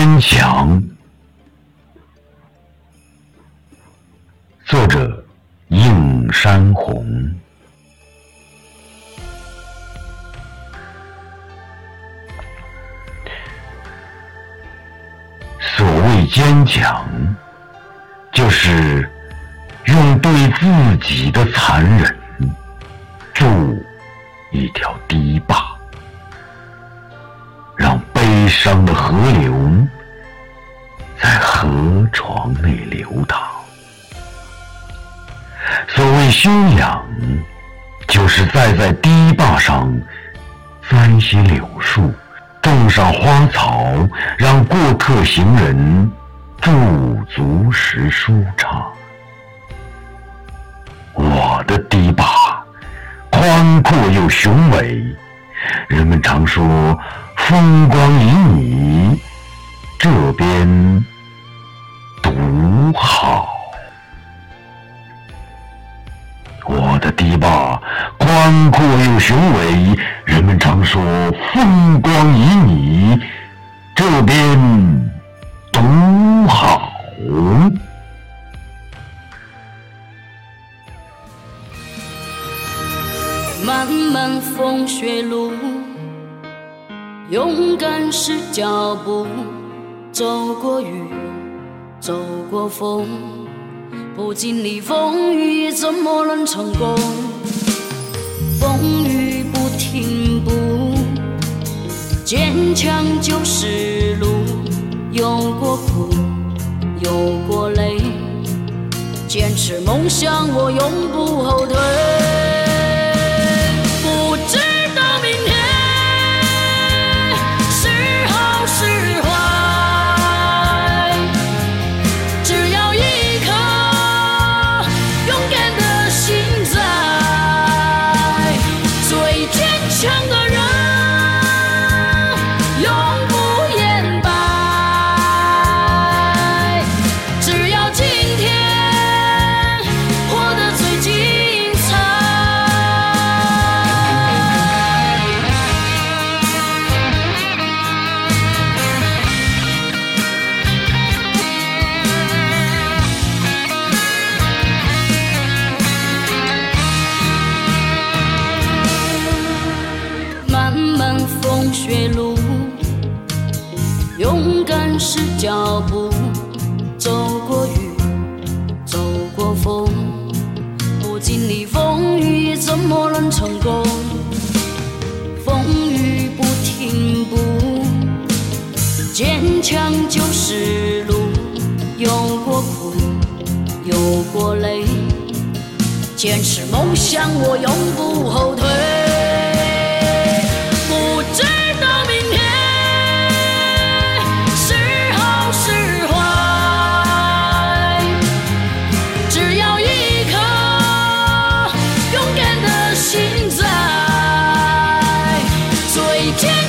坚强。作者：映山红。所谓坚强，就是用对自己的残忍筑一条堤坝，悲伤的河流在河床内流淌。所谓修养，就是再在堤坝上栽些柳树。种上花草，让过客行人驻足时舒畅。我的堤坝宽阔又雄伟，人们常说风光旖旎，这边独好。我的堤坝宽阔又雄伟，人们常说风光旖旎，这边独好。漫漫风雪路，勇敢是脚步，走过雨，走过风。不经历风雨，怎么能成功？风雨不停步，坚强就是路。有过苦，有过累，坚持梦想，我永不后退。勇敢是脚步，走过雨，走过风，不经历风雨，怎么能成功？风雨不停步，坚强就是路，有过苦，有过累，坚持梦想，我永不后退。Reach